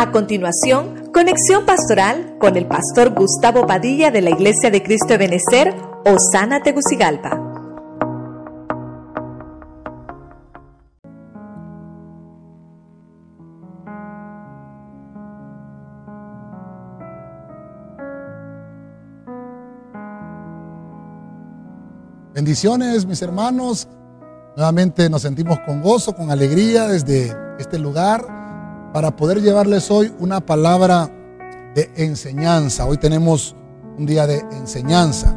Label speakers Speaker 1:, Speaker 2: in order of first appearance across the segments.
Speaker 1: A continuación, conexión pastoral con el pastor Gustavo Padilla de la Iglesia de Cristo de Benecer, Osana Tegucigalpa.
Speaker 2: Bendiciones, mis hermanos. Nuevamente nos sentimos con gozo, con alegría desde este lugar para poder llevarles hoy una palabra de enseñanza. Hoy tenemos un día de enseñanza.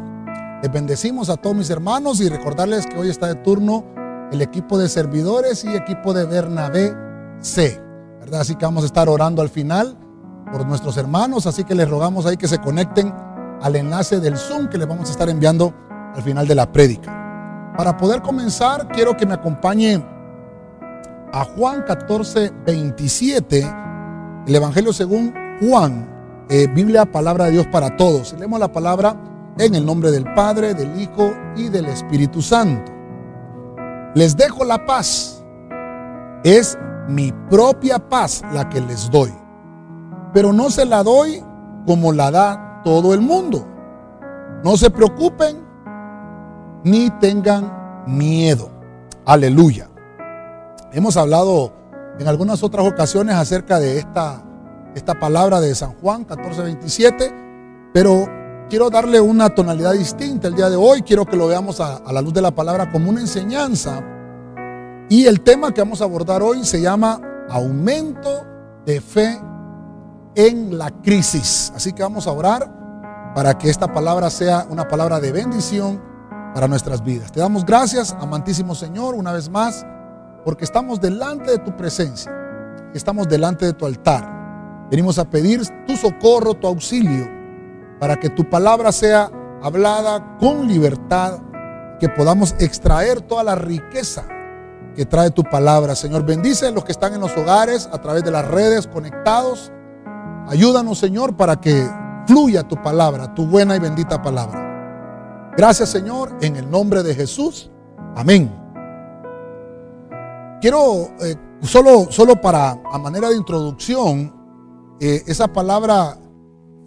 Speaker 2: Les bendecimos a todos mis hermanos y recordarles que hoy está de turno el equipo de servidores y equipo de Bernabé C. Así que vamos a estar orando al final por nuestros hermanos, así que les rogamos ahí que se conecten al enlace del Zoom que les vamos a estar enviando al final de la prédica. Para poder comenzar, quiero que me acompañe a Juan 14, 27, el Evangelio según Juan, eh, Biblia, palabra de Dios para todos. Leemos la palabra en el nombre del Padre, del Hijo y del Espíritu Santo. Les dejo la paz. Es mi propia paz la que les doy. Pero no se la doy como la da todo el mundo. No se preocupen ni tengan miedo. Aleluya. Hemos hablado en algunas otras ocasiones acerca de esta, esta palabra de San Juan 14:27, pero quiero darle una tonalidad distinta el día de hoy. Quiero que lo veamos a, a la luz de la palabra como una enseñanza. Y el tema que vamos a abordar hoy se llama aumento de fe en la crisis. Así que vamos a orar para que esta palabra sea una palabra de bendición para nuestras vidas. Te damos gracias, amantísimo Señor, una vez más porque estamos delante de tu presencia, estamos delante de tu altar. Venimos a pedir tu socorro, tu auxilio, para que tu palabra sea hablada con libertad, que podamos extraer toda la riqueza que trae tu palabra. Señor, bendice a los que están en los hogares a través de las redes conectados. Ayúdanos, Señor, para que fluya tu palabra, tu buena y bendita palabra. Gracias, Señor, en el nombre de Jesús. Amén quiero, eh, solo, solo para, a manera de introducción, eh, esa palabra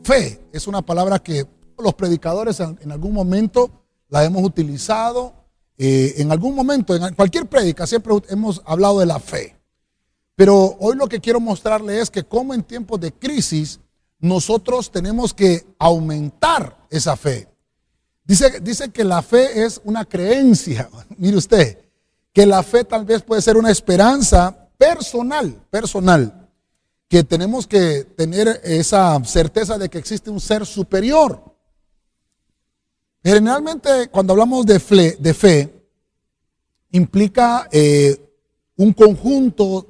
Speaker 2: fe es una palabra que los predicadores en, algún momento la hemos utilizado. Eh, en algún momento, en cualquier prédica, siempre hemos hablado de la fe. Pero hoy lo que quiero mostrarle es que como en tiempos de crisis, nosotros tenemos que aumentar esa fe. Dice, dice que la fe es una creencia. Mire usted, que la fe tal vez puede ser una esperanza personal, personal, que tenemos que tener esa certeza de que existe un ser superior. Generalmente cuando hablamos de fe, implica eh, un conjunto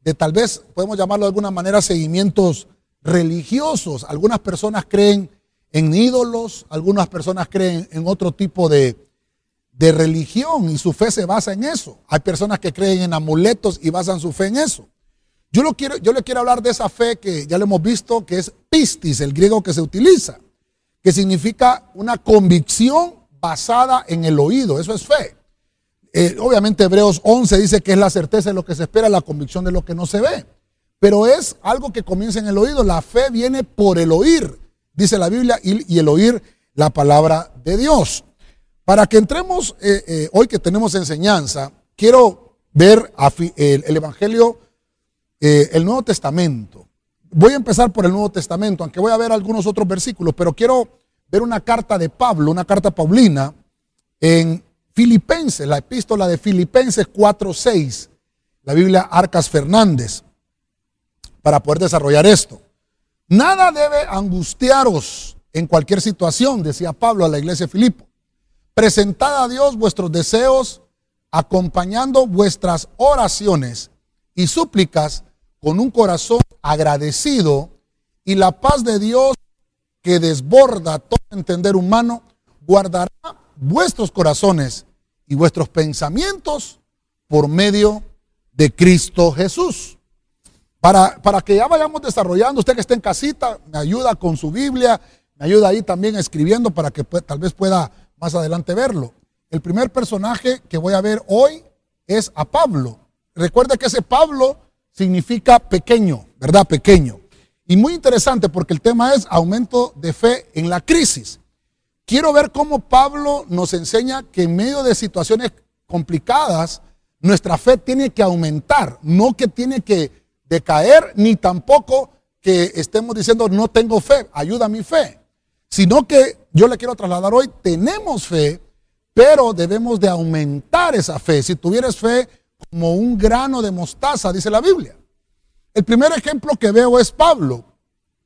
Speaker 2: de tal vez, podemos llamarlo de alguna manera, seguimientos religiosos. Algunas personas creen en ídolos, algunas personas creen en otro tipo de, de religión y su fe se basa en eso. Hay personas que creen en amuletos y basan su fe en eso. Yo, lo quiero, yo le quiero hablar de esa fe que ya lo hemos visto, que es pistis, el griego que se utiliza, que significa una convicción basada en el oído. Eso es fe. Eh, obviamente Hebreos 11 dice que es la certeza de lo que se espera, la convicción de lo que no se ve. Pero es algo que comienza en el oído. La fe viene por el oír, dice la Biblia, y, y el oír la palabra de Dios. Para que entremos eh, eh, hoy que tenemos enseñanza, quiero ver el, Evangelio, eh, el Nuevo Testamento. Voy a empezar por el Nuevo Testamento, aunque voy a ver algunos otros versículos, pero quiero ver una carta de Pablo, una carta paulina en Filipenses, la epístola de Filipenses 4:6, la Biblia Arcas Fernández, para poder desarrollar esto. Nada debe angustiaros en cualquier situación, decía Pablo a la iglesia de Filipo Presentad a Dios vuestros deseos, acompañando vuestras oraciones y súplicas con un corazón agradecido y la paz de Dios que desborda todo entender humano, guardará vuestros corazones y vuestros pensamientos por medio de Cristo Jesús. Para, para que ya vayamos desarrollando, usted que está en casita, me ayuda con su Biblia, me ayuda ahí también escribiendo para que tal vez pueda más adelante verlo. El primer personaje que voy a ver hoy es a Pablo. Recuerda que ese Pablo significa pequeño, ¿verdad? Pequeño. Y muy interesante porque el tema es aumento de fe en la crisis. Quiero ver cómo Pablo nos enseña que en medio de situaciones complicadas, nuestra fe tiene que aumentar, no que tiene que decaer, ni tampoco que estemos diciendo no tengo fe, ayuda a mi fe, sino que yo le quiero trasladar hoy, tenemos fe, pero debemos de aumentar esa fe. Si tuvieras fe como un grano de mostaza, dice la Biblia. El primer ejemplo que veo es Pablo.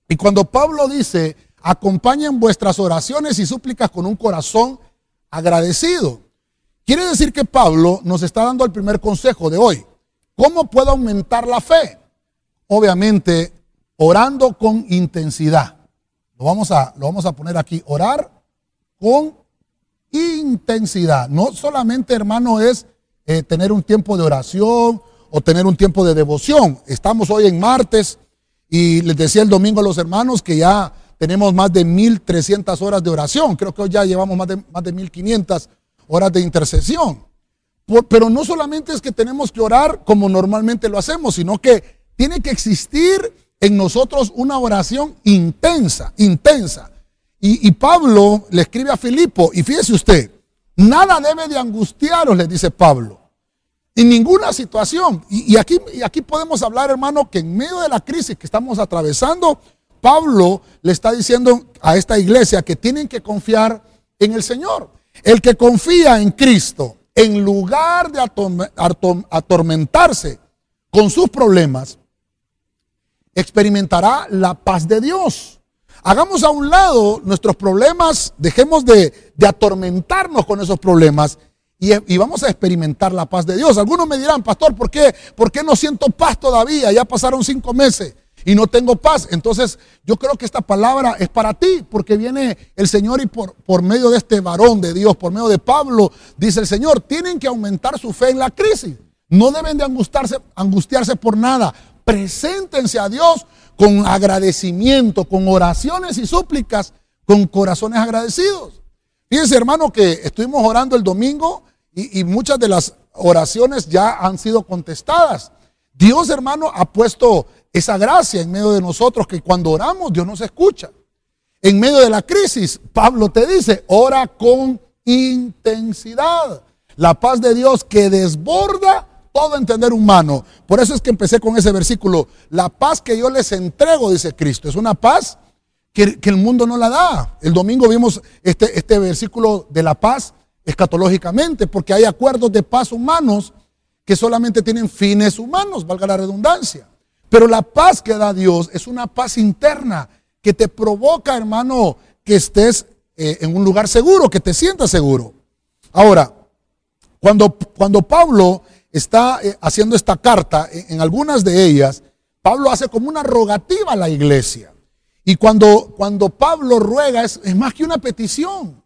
Speaker 2: Y cuando Pablo dice, acompañen vuestras oraciones y súplicas con un corazón agradecido. Quiere decir que Pablo nos está dando el primer consejo de hoy. ¿Cómo puedo aumentar la fe? Obviamente, orando con intensidad. Lo vamos a, lo vamos a poner aquí, orar con intensidad. No solamente, hermano, es eh, tener un tiempo de oración o tener un tiempo de devoción. Estamos hoy en martes y les decía el domingo a los hermanos que ya tenemos más de 1.300 horas de oración. Creo que hoy ya llevamos más de, más de 1.500 horas de intercesión. pero no solamente es que tenemos que orar como normalmente lo hacemos, sino que tiene que existir en nosotros una oración intensa, intensa. Y, y Pablo le escribe a Filipo, y fíjese usted, nada debe de angustiaros, le dice Pablo. En ninguna situación. Y, aquí, y aquí podemos hablar, hermano, que en medio de la crisis que estamos atravesando, Pablo le está diciendo a esta iglesia que tienen que confiar en el Señor. El que confía en Cristo, en lugar de atormentarse con sus problemas, experimentará la paz de Dios. Hagamos a un lado nuestros problemas, dejemos de, de atormentarnos con esos problemas y, vamos a experimentar la paz de Dios. Algunos me dirán, pastor, ¿por qué, ¿por qué no siento paz todavía? Ya pasaron cinco meses y no tengo paz. Entonces yo creo que esta palabra es para ti, porque viene el Señor y por, por medio de este varón de Dios, por medio de Pablo, dice el Señor, tienen que aumentar su fe en la crisis. No deben de angustiarse, angustiarse por nada. Preséntense a Dios con agradecimiento, con oraciones y súplicas, con corazones agradecidos. Fíjense, hermano, que estuvimos orando el domingo y, muchas de las oraciones ya han sido contestadas. Dios, hermano, ha puesto esa gracia en medio de nosotros que cuando oramos Dios nos escucha. En medio de la crisis, Pablo te dice, ora con intensidad. La paz de Dios que desborda todo entender humano. Por eso es que empecé con ese versículo. La paz que yo les entrego, dice Cristo, es una paz que, el mundo no la da. El domingo vimos este, este versículo de la paz escatológicamente, porque hay acuerdos de paz humanos que solamente tienen fines humanos, valga la redundancia. Pero la paz que da Dios es una paz interna que te provoca, hermano, que estés eh, en un lugar seguro, que te sientas seguro. Ahora, cuando, cuando Pablo está eh, haciendo esta carta, en, algunas de ellas, Pablo hace como una rogativa a la iglesia. Y cuando, cuando Pablo ruega es, es más que una petición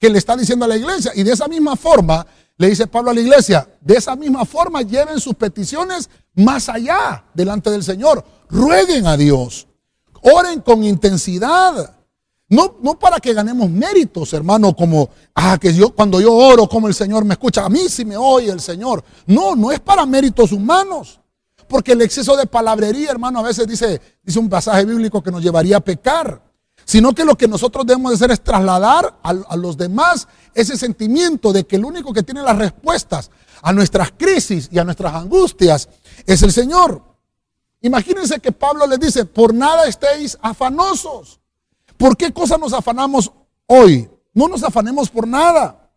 Speaker 2: que le está diciendo a la iglesia. Y de esa misma forma, le dice Pablo a la iglesia, de esa misma forma lleven sus peticiones más allá delante del Señor. Rueguen a Dios. Oren con intensidad. No, no para que ganemos méritos, hermano, como, ah, que yo cuando yo oro, como el Señor me escucha, a mí sí me oye el Señor. No, no es para méritos humanos. Porque el exceso de palabrería, hermano, a veces dice, dice un pasaje bíblico que nos llevaría a pecar sino que lo que nosotros debemos de hacer es trasladar a, los demás ese sentimiento de que el único que tiene las respuestas a nuestras crisis y a nuestras angustias es el Señor. Imagínense que Pablo les dice, por nada estéis afanosos. ¿Por qué cosa nos afanamos hoy? No nos afanemos por nada.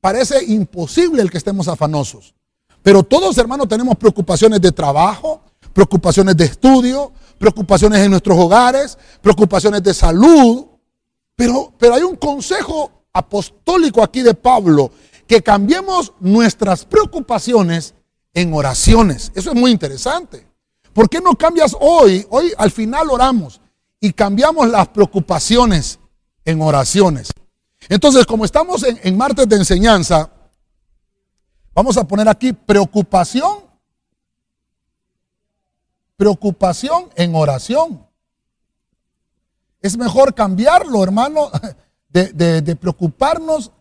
Speaker 2: Parece imposible el que estemos afanosos. Pero todos, hermanos, tenemos preocupaciones de trabajo, preocupaciones de estudio, preocupaciones en nuestros hogares, preocupaciones de salud. Pero, pero hay un consejo apostólico aquí de Pablo, que cambiemos nuestras preocupaciones en oraciones. Eso es muy interesante. ¿Por qué no cambias hoy? Hoy al final oramos y cambiamos las preocupaciones en oraciones. Entonces, como estamos en, martes de enseñanza, vamos a poner aquí preocupación preocupación en oración. Es mejor cambiarlo, hermano, de, preocuparnos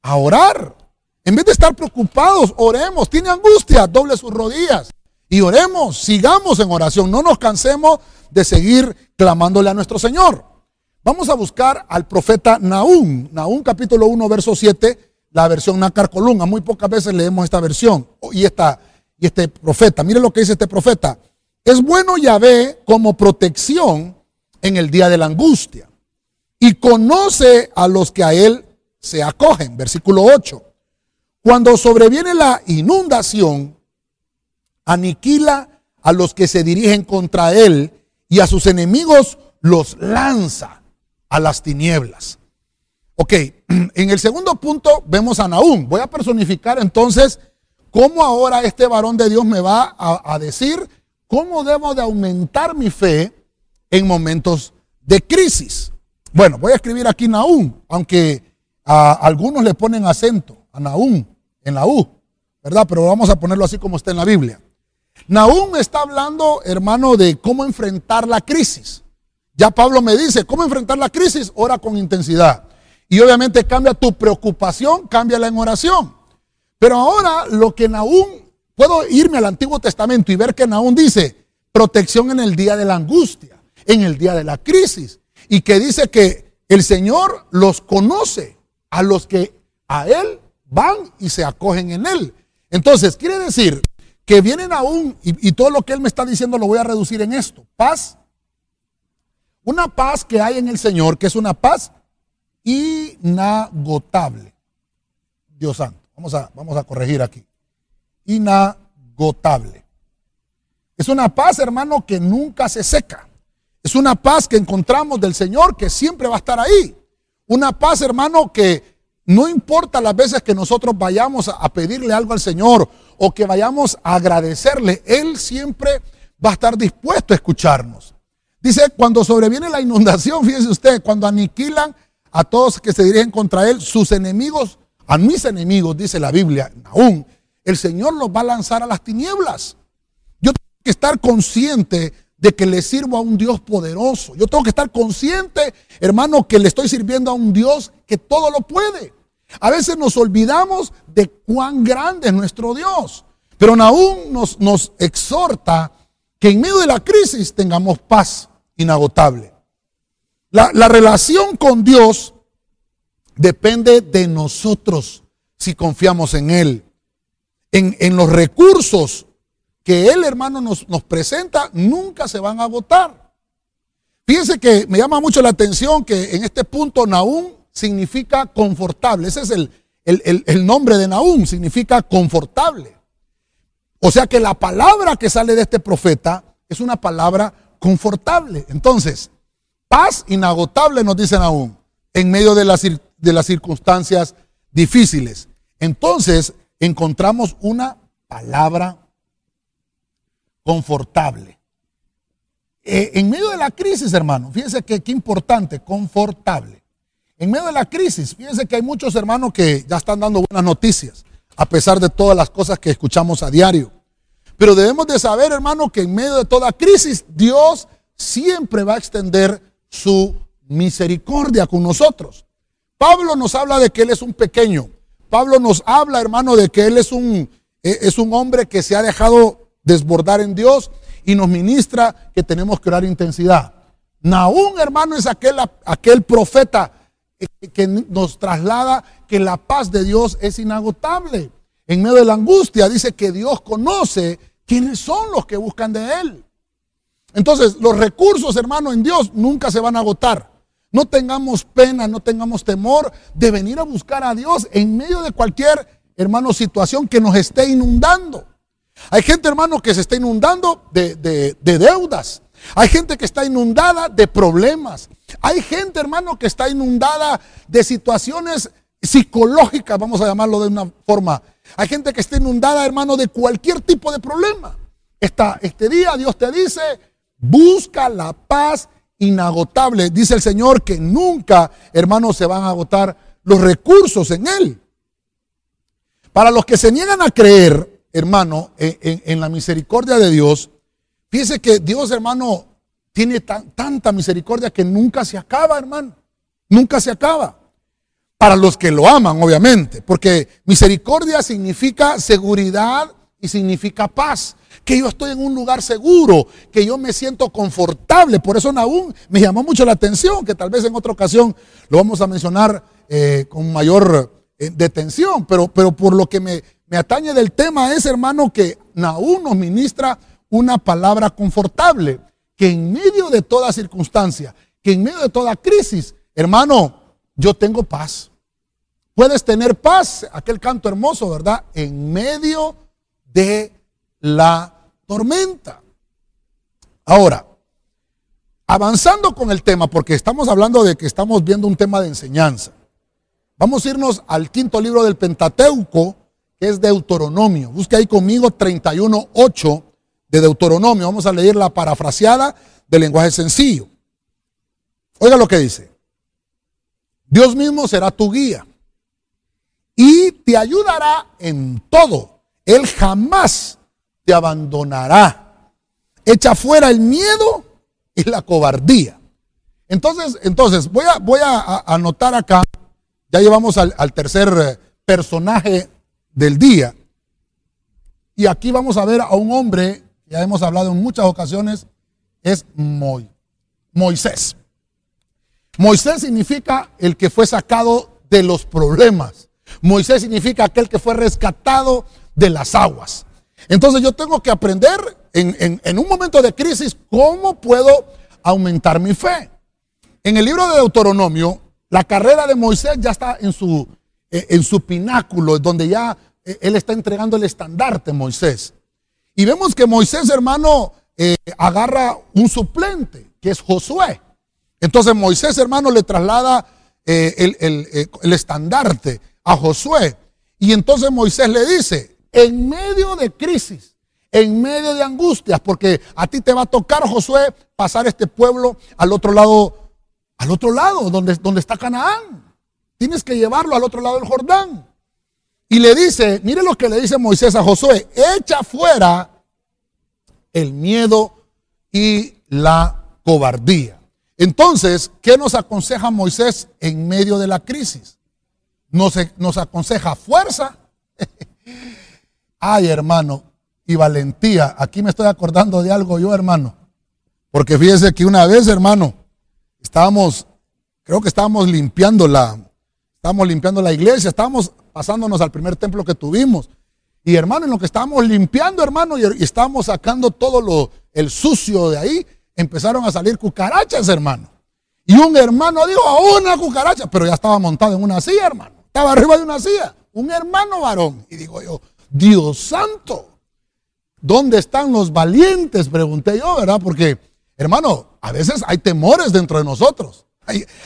Speaker 2: a orar. En vez de estar preocupados, oremos. Tiene angustia, doble sus rodillas Y oremos, sigamos en oración, no nos cansemos de seguir clamándole a nuestro Señor. Vamos a buscar al profeta Naúm, Naúm capítulo 1, verso 7, la versión Nácar Colunga. Muy pocas veces leemos esta versión y, esta, y este profeta. Mire lo que dice este profeta. Es bueno Yahvé como protección en el día de la angustia y conoce a los que a él se acogen. Versículo 8. Cuando sobreviene la inundación, aniquila a los que se dirigen contra él y a sus enemigos los lanza a las tinieblas. Ok, en el segundo punto vemos a Naúm. Voy a personificar entonces cómo ahora este varón de Dios me va a, decir cómo debo de aumentar mi fe en momentos de crisis. Bueno, voy a escribir aquí Naúm, aunque a algunos le ponen acento a Naúm en la U, ¿verdad? Pero vamos a ponerlo así como está en la Biblia. Naúm está hablando, hermano, de cómo enfrentar la crisis. Ya Pablo me dice, ¿cómo enfrentar la crisis? Ora con intensidad. Y obviamente cambia tu preocupación, cámbiala en oración. Pero ahora lo que Naúm, puedo irme al Antiguo Testamento y ver que Naúm dice, protección en el día de la angustia, en el día de la crisis. Y que dice que el Señor los conoce a los que a Él van y se acogen en Él. Entonces, quiere decir que vienen aún, y, y todo lo que Él me está diciendo lo voy a reducir en esto, paz. Una paz que hay en el Señor, que es una paz inagotable. Dios santo, vamos a, vamos a corregir aquí. Inagotable. Es una paz, hermano, que nunca se seca. Es una paz que encontramos del Señor que siempre va a estar ahí. Una paz, hermano, que no importa las veces que nosotros vayamos a pedirle algo al Señor o que vayamos a agradecerle, Él siempre va a estar dispuesto a escucharnos. Dice, cuando sobreviene la inundación, fíjese usted, cuando aniquilan a todos que se dirigen contra Él, sus enemigos, a mis enemigos, dice la Biblia, aún, el Señor los va a lanzar a las tinieblas. Yo tengo que estar consciente de que le sirvo a un Dios poderoso. Yo tengo que estar consciente, hermano, que le estoy sirviendo a un Dios que todo lo puede. A veces nos olvidamos de cuán grande es nuestro Dios. Pero aún nos, exhorta que en medio de la crisis tengamos paz inagotable. La, la relación con Dios depende de nosotros si confiamos en Él. En, los recursos que Él, hermano, nos, presenta, nunca se van a agotar. Fíjense que me llama mucho la atención que en este punto Naúm significa confortable. Ese es el, el, nombre de Nahum, significa confortable. O sea que la palabra que sale de este profeta es una palabra confortable. Entonces, paz inagotable nos dice Nahum, en medio de las, de las circunstancias difíciles. Entonces, encontramos una palabra confortable. Eh, en medio de la crisis, hermano, fíjense que qué importante, confortable. En medio de la crisis, fíjense que hay muchos hermanos que ya están dando buenas noticias, a pesar de todas las cosas que escuchamos a diario. Pero debemos de saber, hermano, que en medio de toda crisis, Dios siempre va a extender su misericordia con nosotros. Pablo nos habla de que Él es un pequeño. Pablo nos habla, hermano, de que Él es un, eh, es un hombre que se ha dejado desbordar en Dios y nos ministra que tenemos que orar intensidad. Naún, hermano, es aquel, aquel profeta que nos traslada que la paz de Dios es inagotable. En medio de la angustia dice que Dios conoce quiénes son los que buscan de Él. Entonces, los recursos, hermano, en Dios nunca se van a agotar. No tengamos pena, no tengamos temor de venir a buscar a Dios en medio de cualquier, hermano, situación que nos esté inundando. Hay gente, hermano, que se está inundando de, de deudas. Hay gente que está inundada de problemas. Hay gente, hermano, que está inundada de situaciones psicológicas, vamos a llamarlo de una forma. Hay gente que está inundada, hermano, de cualquier tipo de problema. este día Dios te dice, busca la paz inagotable. Dice el Señor que nunca, hermano, se van a agotar los recursos en Él. Para los que se niegan a creer, hermano, en, la misericordia de Dios, fíjese que Dios, hermano, tiene tanta misericordia que nunca se acaba, hermano. Nunca se acaba. Para los que lo aman, obviamente, porque misericordia significa seguridad y significa paz. Que yo estoy en un lugar seguro, que yo me siento confortable. Por eso Nahum me llamó mucho la atención, que tal vez en otra ocasión lo vamos a mencionar eh, con mayor eh, detención. Pero, pero por lo que me, atañe del tema es, hermano, que Nahum nos ministra una palabra confortable, que en medio de toda circunstancia, que en medio de toda crisis, hermano, yo tengo paz. Puedes tener paz, aquel canto hermoso, ¿verdad? En medio de la tormenta. Ahora, avanzando con el tema, porque estamos hablando de que estamos viendo un tema de enseñanza. Vamos a irnos al quinto libro del Pentateuco, que es Deuteronomio. Busque ahí conmigo 31.8 de Deuteronomio. Vamos a leer la parafraseada del lenguaje sencillo. Oiga lo que dice. Dios mismo será tu guía y te ayudará en todo. Él jamás te abandonará. Echa fuera el miedo y la cobardía. Entonces, entonces voy a, voy a anotar acá, ya llevamos al, tercer eh, personaje del día. Y aquí vamos a ver a un hombre, ya hemos hablado en muchas ocasiones, es Moisés. Moisés significa el que fue sacado de los problemas. Moisés significa aquel que fue rescatado de las aguas. Entonces yo tengo que aprender en, un momento de crisis cómo puedo aumentar mi fe. En el libro de Deuteronomio, la carrera de Moisés ya está en su, eh, en su pináculo, donde ya eh, él está entregando el estandarte, Moisés. Y vemos que Moisés, hermano, eh, agarra un suplente, que es Josué. Entonces Moisés, hermano, le traslada el, el estandarte a Josué. Y entonces Moisés le dice, en medio de crisis, en medio de angustias, porque a ti te va a tocar, Josué, pasar este pueblo al otro lado, al otro lado, donde, donde está Canaán. Tienes que llevarlo al otro lado del Jordán. Y le dice, mire lo que le dice Moisés a Josué, echa fuera el miedo y la cobardía. Entonces, ¿qué nos aconseja Moisés en medio de la crisis? Nos, nos aconseja fuerza. Ay, hermano, y valentía. Aquí me estoy acordando de algo yo, hermano. Porque fíjese que una vez, hermano, estábamos, creo que estábamos limpiando la, estábamos limpiando la iglesia, estábamos pasándonos al primer templo que tuvimos. Y hermano, en lo que estábamos limpiando, hermano, y, estábamos sacando todo lo, el sucio de ahí, empezaron a salir cucarachas, hermano. Y un hermano dijo, a una cucaracha, pero ya estaba montado en una silla, hermano. Estaba arriba de una silla. Un hermano varón. Y digo yo, Dios santo. ¿Dónde están los valientes? Pregunté yo, ¿verdad? Porque, hermano, a veces hay temores dentro de nosotros.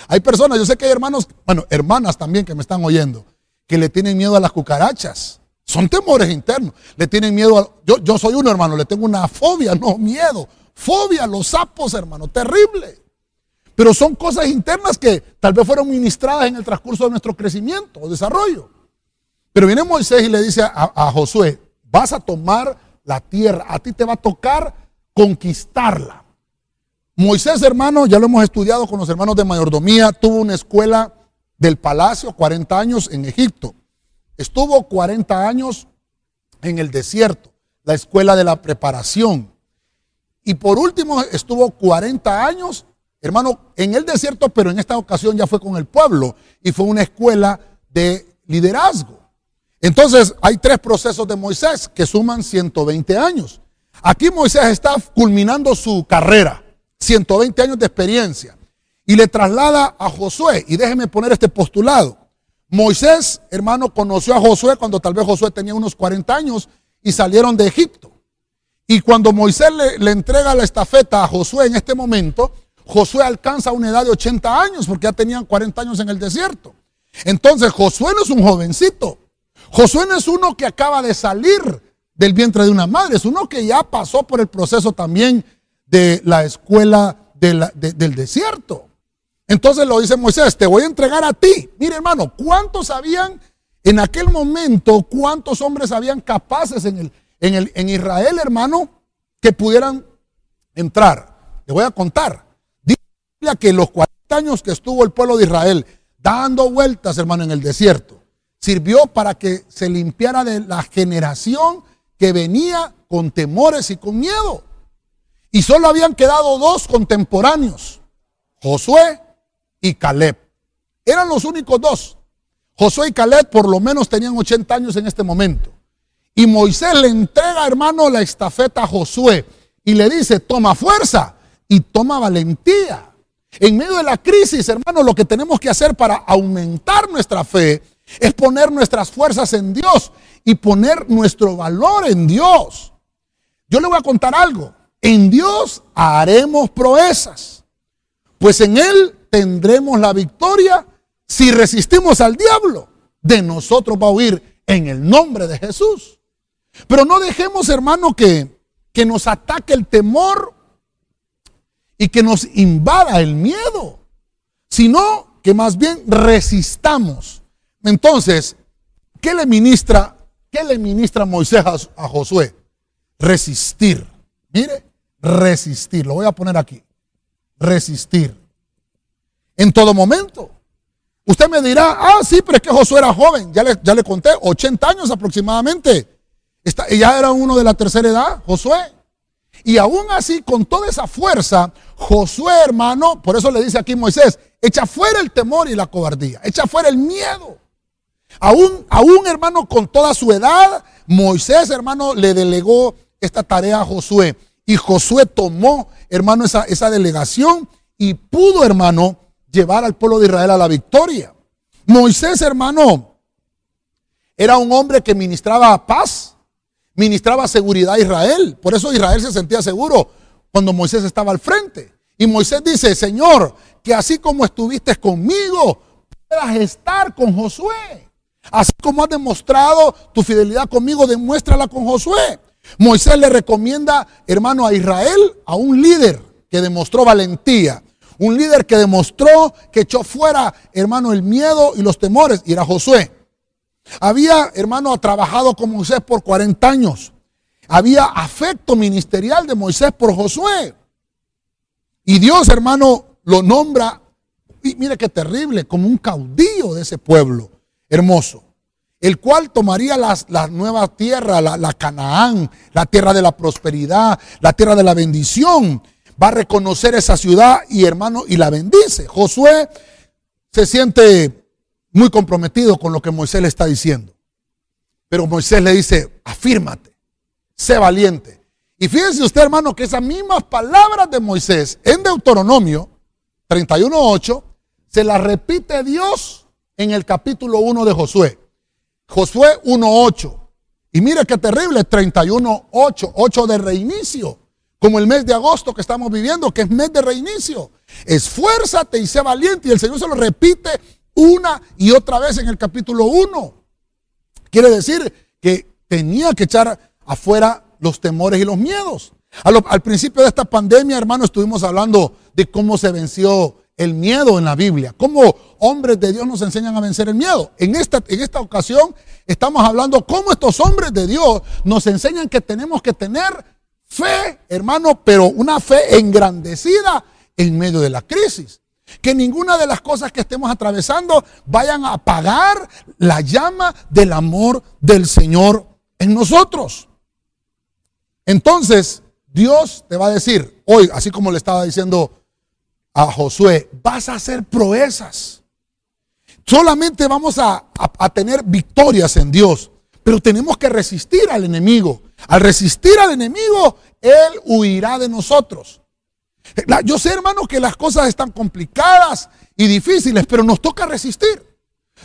Speaker 2: Hay, personas, yo sé que hay hermanos, bueno, hermanas también que me están oyendo, que le tienen miedo a las cucarachas. Son temores internos. Le tienen miedo a... Yo, yo soy uno, hermano, le tengo una fobia, no miedo. Fobia a los sapos, hermano, terrible. Pero son cosas internas que tal vez fueron ministradas en el transcurso de nuestro crecimiento o desarrollo. Pero viene Moisés y le dice a, Josué, vas a tomar la tierra, a ti te va a tocar conquistarla. Moisés, hermano, ya lo hemos estudiado con los hermanos de mayordomía, tuvo una escuela del palacio, 40 años en Egipto. Estuvo 40 años en el desierto, la escuela de la preparación. Y por último estuvo 40 años, hermano, en el desierto, pero en esta ocasión ya fue con el pueblo y fue una escuela de liderazgo. Entonces hay tres procesos de Moisés que suman 120 años. Aquí Moisés está culminando su carrera, 120 años de experiencia, y le traslada a Josué. Y déjeme poner este postulado. Moisés, hermano, conoció a Josué cuando tal vez Josué tenía unos 40 años y salieron de Egipto. Y cuando Moisés le, le, entrega la estafeta a Josué en este momento, Josué alcanza una edad de 80 años porque ya tenían 40 años en el desierto. Entonces Josué no es un jovencito. Josué no es uno que acaba de salir del vientre de una madre, es uno que ya pasó por el proceso también de la escuela del desierto. Entonces lo dice Moisés, te voy a entregar a ti. Mire hermano, ¿cuántos habían en aquel momento, cuántos hombres habían capaces en, el, en, el, en Israel, hermano, que pudieran entrar? Le voy a contar. Dice que los 40 años que estuvo el pueblo de Israel dando vueltas, hermano, en el desierto, sirvió para que se limpiara de la generación que venía con temores y con miedo. Y solo habían quedado dos contemporáneos, Josué y Caleb. Eran los únicos dos. Josué y Caleb por lo menos tenían 80 años en este momento. Y Moisés le entrega, hermano, la estafeta a Josué y le dice, toma fuerza y toma valentía. En medio de la crisis, hermano, lo que tenemos que hacer para aumentar nuestra fe es poner nuestras fuerzas en Dios y poner nuestro valor en Dios. Yo le voy a contar algo. En Dios haremos proezas, pues en Él tendremos la victoria si resistimos al diablo. De nosotros va a huir en el nombre de Jesús. Pero no dejemos, hermano, que, que nos ataque el temor y que nos invada el miedo, sino que más bien resistamos. Entonces, ¿qué le ministra, qué le ministra Moisés a, Josué? Resistir. Mire, resistir. Lo voy a poner aquí. Resistir. En todo momento. Usted me dirá, ah, sí, pero es que Josué era joven. Ya le, ya le conté, 80 años aproximadamente. Está, ya era uno de la tercera edad, Josué. Y aún así, con toda esa fuerza, Josué, hermano, por eso le dice aquí Moisés, echa fuera el temor y la cobardía, echa fuera el miedo. Aún, aún, hermano, con toda su edad, Moisés, hermano, le delegó esta tarea a Josué. Y Josué tomó, hermano, esa, delegación y pudo, hermano, llevar al pueblo de Israel a la victoria. Moisés, hermano, era un hombre que ministraba paz, ministraba seguridad a Israel. Por eso Israel se sentía seguro cuando Moisés estaba al frente. Y Moisés dice, Señor, que así como estuviste conmigo, puedas estar con Josué. Así como has demostrado tu fidelidad conmigo, demuéstrala con Josué. Moisés le recomienda, hermano, a Israel, a un líder que demostró valentía. Un líder que demostró que echó fuera, hermano, el miedo y los temores. Y era Josué. Había, hermano, trabajado con Moisés por 40 años. Había afecto ministerial de Moisés por Josué. Y Dios, hermano, lo nombra, y mire qué terrible, como un caudillo de ese pueblo hermoso, el cual tomaría las, las nuevas tierras, la, Canaán, la tierra de la prosperidad, la tierra de la bendición. Va a reconocer esa ciudad y hermano, y la bendice. Josué se siente muy comprometido con lo que Moisés le está diciendo. Pero Moisés le dice, afírmate, sé valiente. Y fíjense usted, hermano, que esas mismas palabras de Moisés en Deuteronomio 31.8 se las repite Dios en el capítulo 1 de Josué. Josué 1.8. Y mire qué terrible, 31.8, 8 de reinicio, como el mes de agosto que estamos viviendo, que es mes de reinicio. Esfuérzate y sé valiente. Y el Señor se lo repite una y otra vez en el capítulo 1. Quiere decir que tenía que echar afuera los temores y los miedos. Al, principio de esta pandemia, hermano, estuvimos hablando de cómo se venció el miedo en la Biblia, cómo hombres de Dios nos enseñan a vencer el miedo. En esta, en esta ocasión estamos hablando cómo estos hombres de Dios nos enseñan que tenemos que tener fe, hermano, pero una fe engrandecida en medio de la crisis. Que ninguna de las cosas que estemos atravesando vayan a apagar la llama del amor del Señor en nosotros. Entonces, Dios te va a decir, hoy, así como le estaba diciendo a Josué, vas a hacer proezas. Solamente vamos a, a, tener victorias en Dios, pero tenemos que resistir al enemigo. Al resistir al enemigo, Él huirá de nosotros. Yo sé, hermano, que las cosas están complicadas y difíciles, pero nos toca resistir.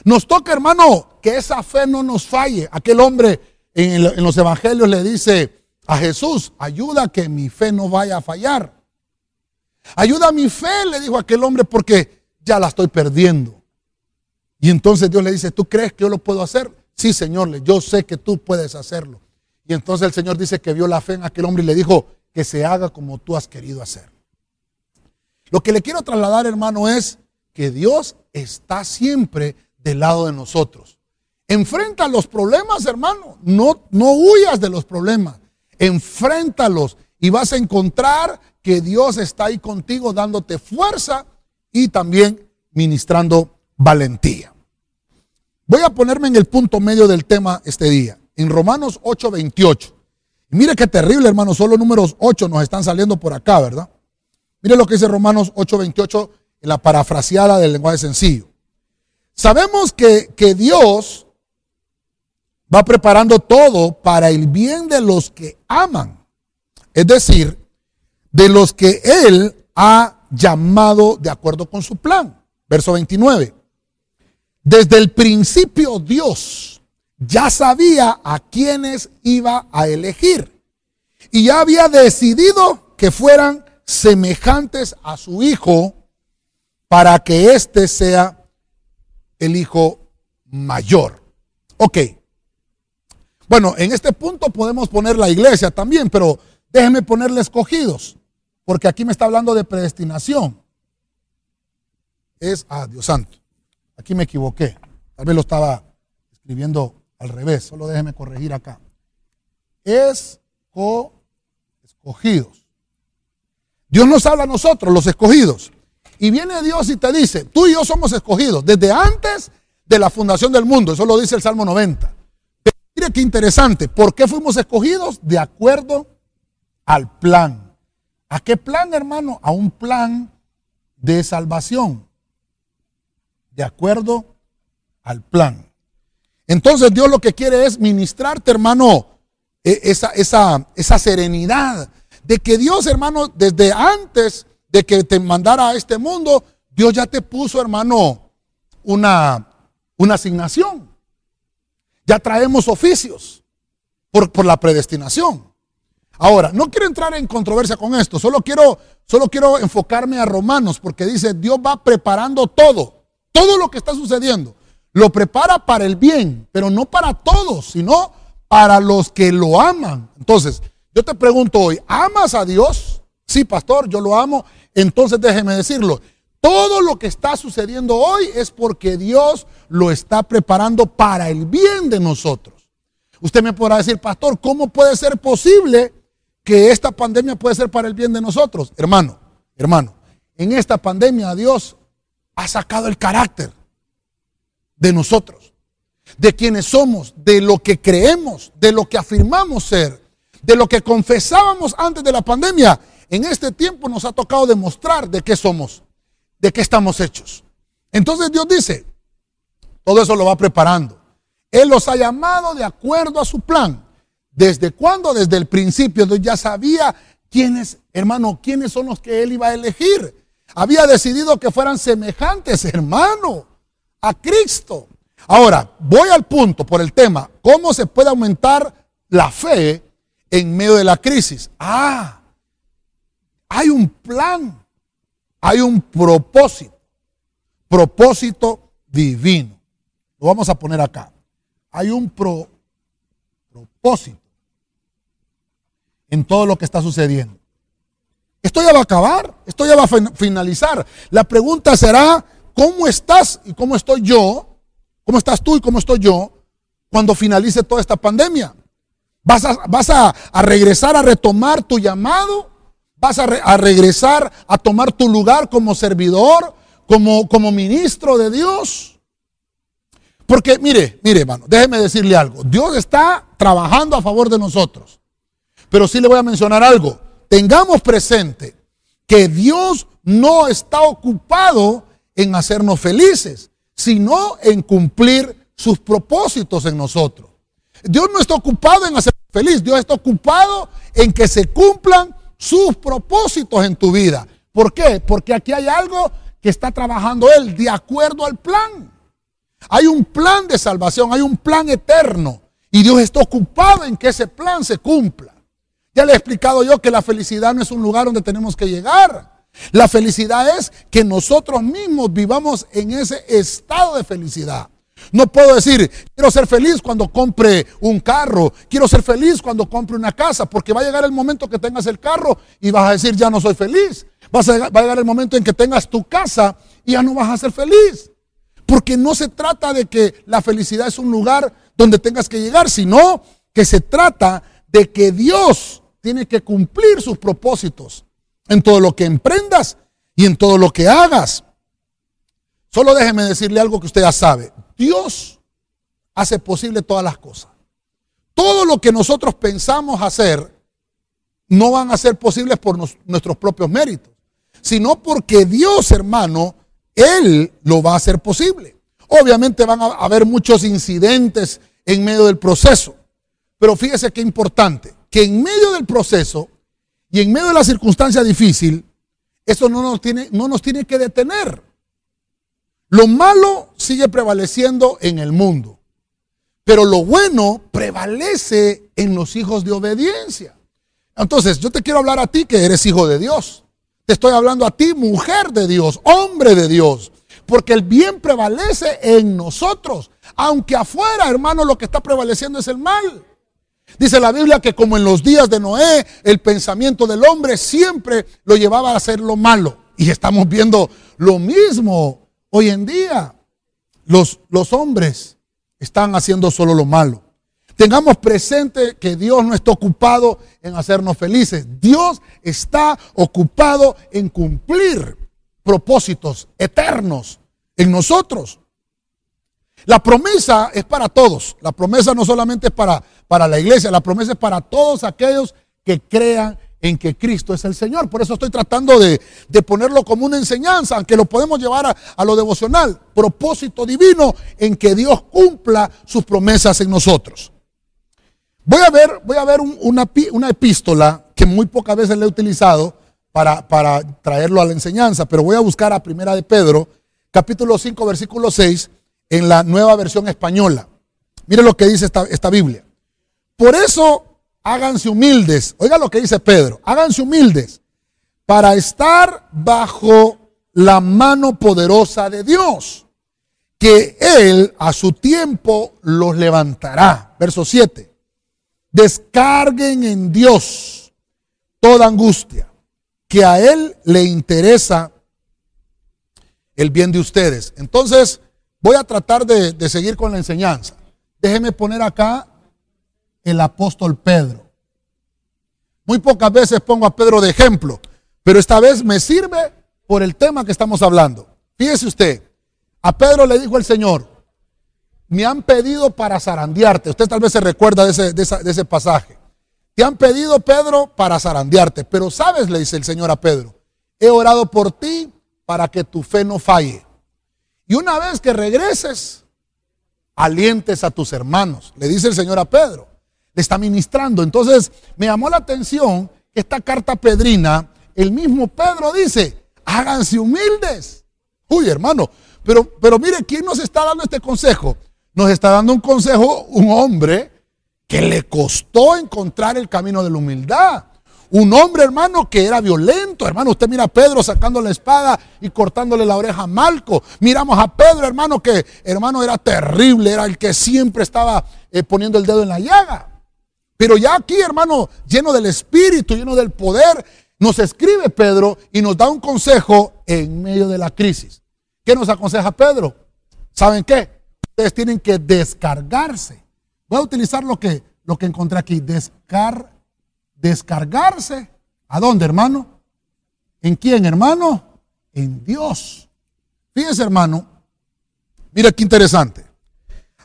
Speaker 2: Nos toca, hermano, que esa fe no nos falle. Aquel hombre en, los evangelios le dice a Jesús, ayuda que mi fe no vaya a fallar. Ayuda a mi fe, le dijo aquel hombre, porque ya la estoy perdiendo. Y entonces Dios le dice, ¿tú crees que yo lo puedo hacer? Sí, Señor, yo sé que tú puedes hacerlo. Y entonces el Señor dice que vio la fe en aquel hombre y le dijo, que se haga como tú has querido hacer. Lo que le quiero trasladar, hermano, es que Dios está siempre del lado de nosotros. Enfrenta los problemas, hermano. No, no huyas de los problemas. Enfréntalos y vas a encontrar que Dios está ahí contigo dándote fuerza y también ministrando valentía. Voy a ponerme en el punto medio del tema este día, en Romanos 8:28. Y mire qué terrible, hermano, solo números 8 nos están saliendo por acá, ¿verdad? Mire lo que dice Romanos 8:28 en la parafraseada del lenguaje sencillo. Sabemos que, que Dios va preparando todo para el bien de los que aman. Es decir, de los que Él ha llamado de acuerdo con su plan. Verso 29. Desde el principio Dios ya sabía a quienes iba a elegir y ya había decidido que fueran semejantes a su Hijo para que éste sea el Hijo mayor. Ok. Bueno, en este punto podemos poner la iglesia también, pero déjenme ponerle escogidos, porque aquí me está hablando de predestinación. Es, ah, Dios santo, aquí me equivoqué. Tal vez lo estaba escribiendo al revés, solo déjenme corregir acá. Es escogidos. Dios nos habla a nosotros, los escogidos. Y viene Dios y te dice, tú y yo somos escogidos desde antes de la fundación del mundo. Eso lo dice el Salmo 90. Mire qué interesante. ¿Por qué fuimos escogidos? De acuerdo al plan. ¿A qué plan, hermano? A un plan de salvación. De acuerdo al plan. Entonces Dios lo que quiere es ministrarte, hermano, e, esa, serenidad de que Dios, hermano, desde antes de que te mandara a este mundo, Dios ya te puso, hermano, una, asignación. Ya traemos oficios por, la predestinación. Ahora, no quiero entrar en controversia con esto, solo quiero, solo quiero enfocarme a Romanos, porque dice, Dios va preparando todo, todo lo que está sucediendo. Lo prepara para el bien, pero no para todos, sino para los que lo aman. Entonces, yo te pregunto hoy, ¿amas a Dios? Sí, pastor, yo lo amo. Entonces déjeme decirlo, todo lo que está sucediendo hoy es porque Dios lo está preparando para el bien de nosotros. Usted me podrá decir, pastor, ¿cómo puede ser posible que esta pandemia puede ser para el bien de nosotros? Hermano, hermano, en esta pandemia Dios ha sacado el carácter de nosotros, de quienes somos, de lo que creemos, de lo que afirmamos ser, de lo que confesábamos antes de la pandemia. En este tiempo nos ha tocado demostrar de qué somos de qué estamos hechos. Entonces Dios dice, todo eso lo va preparando. Él los ha llamado de acuerdo a su plan. ¿Desde cuándo? Desde el principio. Dios ya sabía quiénes, hermano, quiénes son los que él iba a elegir. Había decidido que fueran semejantes, hermano, a Cristo. Ahora, voy al punto por el tema, ¿cómo se puede aumentar la fe en medio de la crisis? Ah, hay un plan hay un propósito, propósito divino. Lo vamos a poner acá. Hay un propósito en todo lo que está sucediendo. Esto ya va a acabar, esto ya va a finalizar. La pregunta será, ¿cómo estás y cómo estoy yo? ¿Cómo estás tú y cómo estoy yo cuando finalice toda esta pandemia? ¿Vas a, vas a, a regresar a retomar tu llamado? Vas a, regresar a tomar tu lugar como servidor, como, como ministro de Dios. Porque mire, mire hermano, déjeme decirle algo. Dios está trabajando a favor de nosotros. Pero sí le voy a mencionar algo. Tengamos presente que Dios no está ocupado en hacernos felices, sino en cumplir sus propósitos en nosotros. Dios no está ocupado en hacernos felices, Dios está ocupado en que se cumplan sus propósitos en tu vida. ¿Por qué? Porque aquí hay algo que está trabajando Él de acuerdo al plan. Hay un plan de salvación, hay un plan eterno. Y Dios está ocupado en que ese plan se cumpla. Ya le he explicado yo que la felicidad no es un lugar donde tenemos que llegar. La felicidad es que nosotros mismos vivamos en ese estado de felicidad. No puedo decir, quiero ser feliz cuando compre un carro, quiero ser feliz cuando compre una casa, porque va a llegar el momento que tengas el carro y vas a decir, ya no soy feliz. va a llegar el momento en que tengas tu casa y ya no vas a ser feliz. Porque no se trata de que la felicidad es un lugar donde tengas que llegar, sino que se trata de que Dios tiene que cumplir sus propósitos en todo lo que emprendas y en todo lo que hagas. Solo déjeme decirle algo que usted ya sabe. Dios hace posible todas las cosas. todo lo que nosotros pensamos hacer no van a ser posibles por nuestros propios méritos, sino porque Dios, hermano, Él lo va a hacer posible. Obviamente van a haber muchos incidentes en medio del proceso, pero fíjese qué importante, que en medio del proceso y en medio de la circunstancia difícil, eso no nos tiene, no nos tiene que detener. Lo malo sigue prevaleciendo en el mundo, pero lo bueno prevalece en los hijos de obediencia. Entonces, yo te quiero hablar a ti que eres hijo de Dios. Te estoy hablando a ti, mujer de Dios, hombre de Dios. Porque el bien prevalece en nosotros. Aunque afuera, hermano, lo que está prevaleciendo es el mal. Dice la Biblia que como en los días de Noé, el pensamiento del hombre siempre lo llevaba a hacer lo malo. Y estamos viendo lo mismo hoy en día. Los, los hombres están haciendo solo lo malo. Tengamos presente que Dios no está ocupado en hacernos felices. Dios está ocupado en cumplir propósitos eternos en nosotros. La promesa es para todos. La promesa no solamente es para, para la iglesia, la promesa es para todos aquellos que crean en que Cristo es el Señor. Por eso estoy tratando de, ponerlo como una enseñanza, aunque lo podemos llevar a, a, lo devocional. Propósito divino en que Dios cumpla sus promesas en nosotros. Voy a ver, voy a ver una, una, epístola que muy pocas veces le he utilizado para, para, traerlo a la enseñanza, pero voy a buscar a Primera de Pedro, capítulo 5, versículo 6, en la nueva versión española. Mire lo que dice esta, Biblia. Por eso háganse humildes. Oiga lo que dice Pedro. Háganse humildes para estar bajo la mano poderosa de Dios, que Él a su tiempo los levantará. Verso 7 descarguen en Dios toda angustia, que a Él le interesa el bien de ustedes. Entonces, voy a tratar de, seguir con la enseñanza. Déjeme poner acá el apóstol Pedro. Muy pocas veces pongo a Pedro de ejemplo, pero esta vez me sirve por el tema que estamos hablando. Fíjese usted, a Pedro le dijo el Señor, me han pedido para zarandearte. Usted tal vez se recuerda de ese, de, ese pasaje. Te han pedido, Pedro, para zarandearte. Pero sabes, le dice el Señor a Pedro, he orado por ti para que tu fe no falle. Y una vez que regreses, alientes a tus hermanos. Le dice el Señor a Pedro. Le está ministrando. Entonces me llamó la atención que esta carta pedrina, el mismo Pedro dice, háganse humildes. Uy, hermano, pero, pero mire, ¿quién nos está dando este consejo? Nos está dando un consejo un hombre que le costó encontrar el camino de la humildad. Un hombre, hermano, que era violento. Hermano, usted mira a Pedro sacando la espada y cortándole la oreja a Malco. Miramos a Pedro, hermano, que, hermano, era terrible. Era el que siempre estaba eh, poniendo el dedo en la llaga. Pero ya aquí, hermano, lleno del espíritu, lleno del poder, nos escribe Pedro y nos da un consejo en medio de la crisis. ¿Qué nos aconseja Pedro? ¿Saben qué? ustedes tienen que descargarse. Voy a utilizar lo que, lo que encontré aquí. Descar, descargarse. ¿A dónde, hermano? ¿En quién, hermano? En Dios. Fíjense, hermano. Mira qué interesante.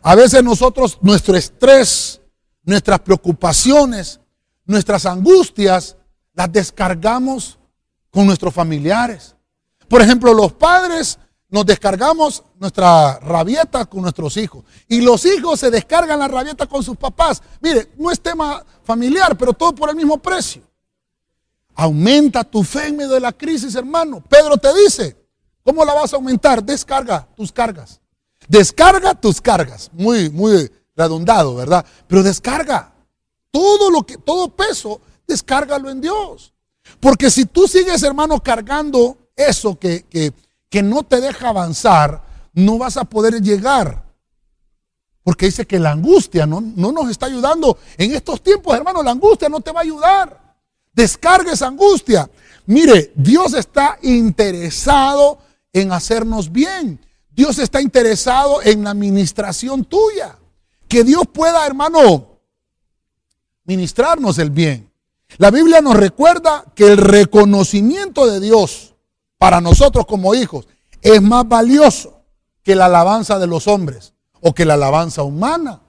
Speaker 2: A veces nosotros, nuestro estrés, nuestras preocupaciones, nuestras angustias, las descargamos con nuestros familiares. Por ejemplo, los padres nos descargamos nuestra rabieta con nuestros hijos. Y los hijos se descargan la rabieta con sus papás. Mire, no es tema familiar, pero todo por el mismo precio. Aumenta tu fe en medio de la crisis, hermano. Pedro te dice, ¿cómo la vas a aumentar? Descarga tus cargas. Descarga tus cargas. Muy, muy redundado, ¿verdad? Pero descarga. Todo lo que, todo peso, descárgalo en Dios. Porque si tú sigues, hermano, cargando eso que, que que no te deja avanzar, no vas a poder llegar. Porque dice que la angustia no, no nos está ayudando. En estos tiempos, hermano, la angustia no te va a ayudar. Descarga esa angustia. Mire, Dios está interesado en hacernos bien. Dios está interesado en la administración tuya. Que Dios pueda, hermano, ministrarnos el bien. La Biblia nos recuerda que el reconocimiento de Dios para nosotros como hijos es más valioso que la alabanza de los hombres o que la alabanza humana.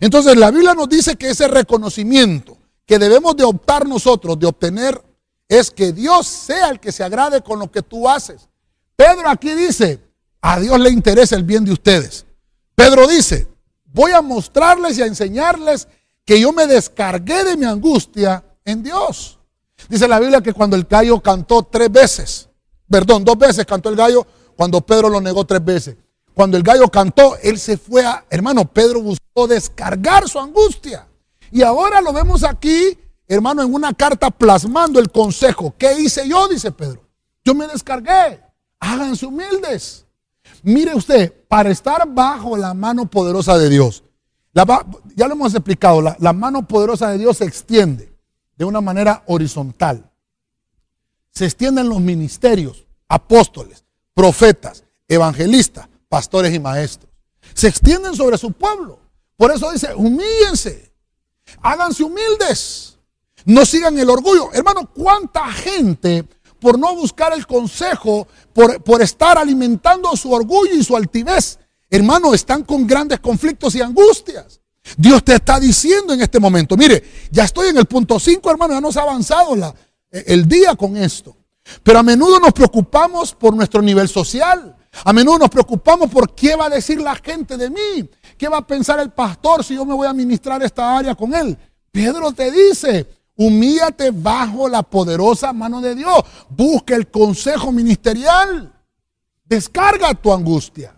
Speaker 2: Entonces la Biblia nos dice que ese reconocimiento que debemos de optar nosotros, de obtener, es que Dios sea el que se agrade con lo que tú haces. Pedro aquí dice, a Dios le interesa el bien de ustedes. Pedro dice, voy a mostrarles y a enseñarles que yo me descargué de mi angustia en Dios. Dice la Biblia que cuando el gallo cantó tres veces, perdón, dos veces cantó el gallo, cuando Pedro lo negó tres veces. Cuando el gallo cantó, él se fue a, hermano, Pedro buscó descargar su angustia. Y ahora lo vemos aquí, hermano, en una carta plasmando el consejo. ¿Qué hice yo? Dice Pedro. Yo me descargué. Háganse humildes. Mire usted, para estar bajo la mano poderosa de Dios, ya lo hemos explicado, la, la mano poderosa de Dios se extiende de una manera horizontal. Se extienden los ministerios, apóstoles, profetas, evangelistas, pastores y maestros. Se extienden sobre su pueblo. Por eso dice, humíllense, háganse humildes, no sigan el orgullo. Hermano, ¿cuánta gente por no buscar el consejo, por, por estar alimentando su orgullo y su altivez, hermano, están con grandes conflictos y angustias? Dios te está diciendo en este momento, mire, ya estoy en el punto 5, hermano, ya nos ha avanzado la, el día con esto. Pero a menudo nos preocupamos por nuestro nivel social. A menudo nos preocupamos por qué va a decir la gente de mí. ¿Qué va a pensar el pastor si yo me voy a ministrar esta área con él? Pedro te dice, humíllate bajo la poderosa mano de Dios. Busca el consejo ministerial. Descarga tu angustia.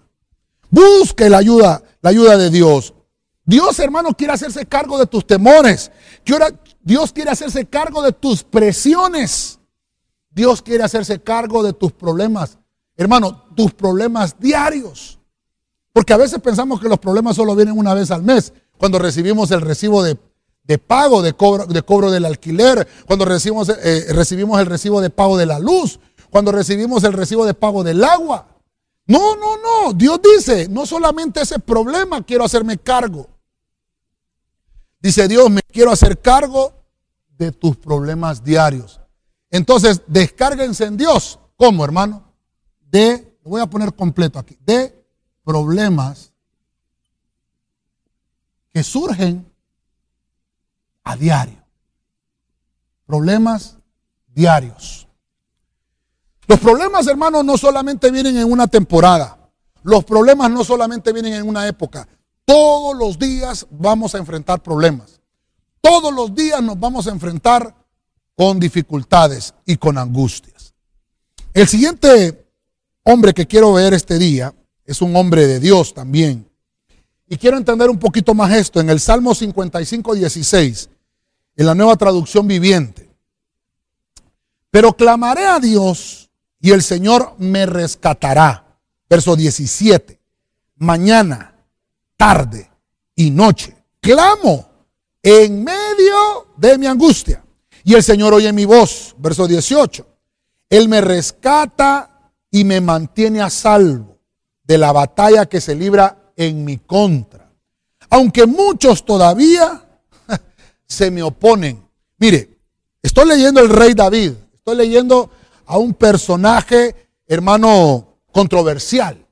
Speaker 2: Busca la ayuda, la ayuda de Dios. Dios, hermano, quiere hacerse cargo de tus temores. Dios quiere hacerse cargo de tus presiones. Dios quiere hacerse cargo de tus problemas. Hermano, tus problemas diarios. Porque a veces pensamos que los problemas solo vienen una vez al mes, cuando recibimos el recibo de, pago, de cobro, de cobro, del alquiler, cuando recibimos, eh, recibimos el recibo de pago de la luz, cuando recibimos el recibo de pago del agua. No, no, no. Dios dice, no solamente ese problema quiero hacerme cargo. Dice Dios, me quiero hacer cargo de tus problemas diarios. Entonces, descárguense en Dios. ¿Cómo, hermano? De, lo voy a poner completo aquí, de problemas que surgen a diario. Problemas diarios. Los problemas, hermanos, no solamente vienen en una temporada. Los problemas no solamente vienen en una época. Todos los días vamos a enfrentar problemas. Todos los días nos vamos a enfrentar con dificultades y con angustias. El siguiente hombre que quiero ver este día es un hombre de Dios también. Y quiero entender un poquito más esto en el Salmo 55, 16, en la nueva traducción viviente. Pero clamaré a Dios y el Señor me rescatará. Verso 17. Mañana tarde y noche. Clamo en medio de mi angustia. Y el Señor oye mi voz. Verso 18. Él me rescata y me mantiene a salvo de la batalla que se libra en mi contra. Aunque muchos todavía se me oponen. Mire, estoy leyendo el rey David. Estoy leyendo a un personaje, hermano, controversial.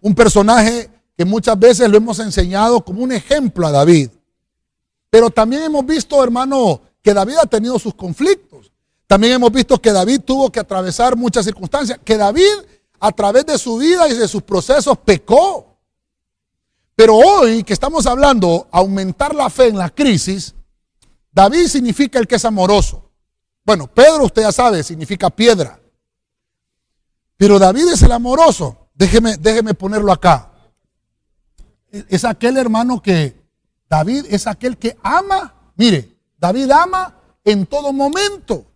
Speaker 2: Un personaje que muchas veces lo hemos enseñado como un ejemplo a David. Pero también hemos visto, hermano, que David ha tenido sus conflictos. También hemos visto que David tuvo que atravesar muchas circunstancias, que David a través de su vida y de sus procesos pecó. Pero hoy que estamos hablando aumentar la fe en la crisis, David significa el que es amoroso. Bueno, Pedro usted ya sabe, significa piedra. Pero David es el amoroso. Déjeme, déjeme ponerlo acá es aquel hermano que David es aquel que ama. Mire, David ama en todo momento.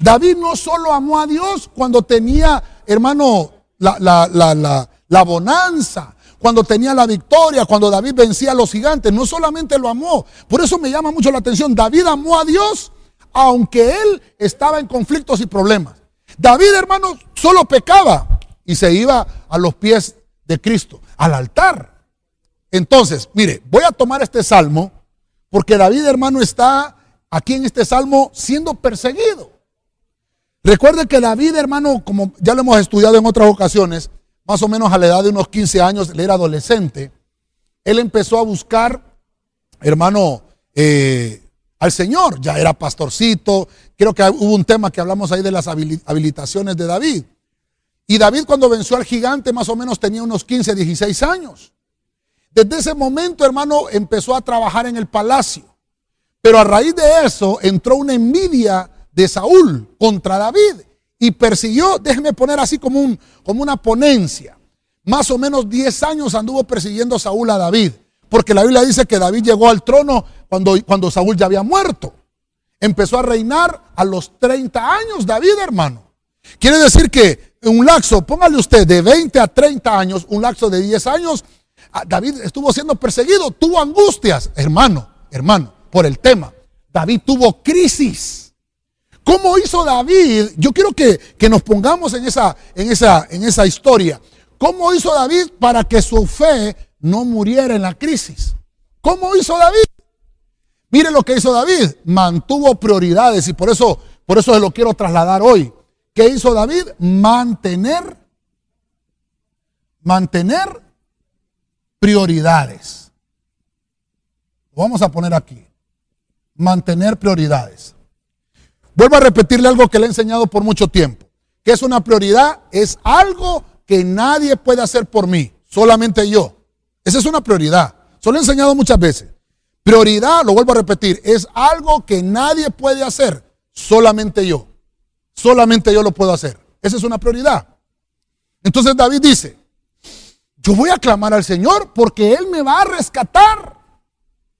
Speaker 2: David no solo amó a Dios cuando tenía, hermano, la, la, la, bonanza, cuando tenía la victoria, cuando David vencía a los gigantes, no solamente lo amó. Por eso me llama mucho la atención. David amó a Dios aunque él estaba en conflictos y problemas. David, hermano, solo pecaba y se iba a los pies de Cristo, al altar. Entonces, mire, voy a tomar este salmo porque David, hermano, está aquí en este salmo siendo perseguido. Recuerde que David, hermano, como ya lo hemos estudiado en otras ocasiones, más o menos a la edad de unos 15 años, él era adolescente, él empezó a buscar hermano, eh, al Señor. Ya era pastorcito. Creo que hubo un tema que hablamos ahí de las habilitaciones de David. Y David cuando venció al gigante más o menos tenía unos 15, 16 años. Desde ese momento, hermano, empezó a trabajar en el palacio. Pero a raíz de eso entró una envidia de Saúl contra David y persiguió, déjeme poner así como, un, como una ponencia. Más o menos 10 años anduvo persiguiendo Saúl a David. Porque la Biblia dice que David llegó al trono cuando, cuando Saúl ya había muerto. Empezó a reinar a los 30 años David, hermano. Quiere decir que un laxo, póngale usted de 20 a 30 años, un laxo de 10 años, David estuvo siendo perseguido, tuvo angustias, hermano, hermano, por el tema. David tuvo crisis. ¿Cómo hizo David? Yo quiero que, que nos pongamos en esa, en, esa, en esa historia. ¿Cómo hizo David para que su fe no muriera en la crisis? ¿Cómo hizo David? Mire lo que hizo David, mantuvo prioridades y por eso, por eso se lo quiero trasladar hoy. ¿Qué hizo David? Mantener, mantener prioridades. Lo vamos a poner aquí. Mantener prioridades. Vuelvo a repetirle algo que le he enseñado por mucho tiempo. ¿Qué es una prioridad? Es algo que nadie puede hacer por mí, solamente yo. Esa es una prioridad. Eso lo he enseñado muchas veces. Prioridad, lo vuelvo a repetir, es algo que nadie puede hacer, solamente yo. Solamente yo lo puedo hacer. Esa es una prioridad. Entonces David dice, yo voy a clamar al Señor porque Él me va a rescatar.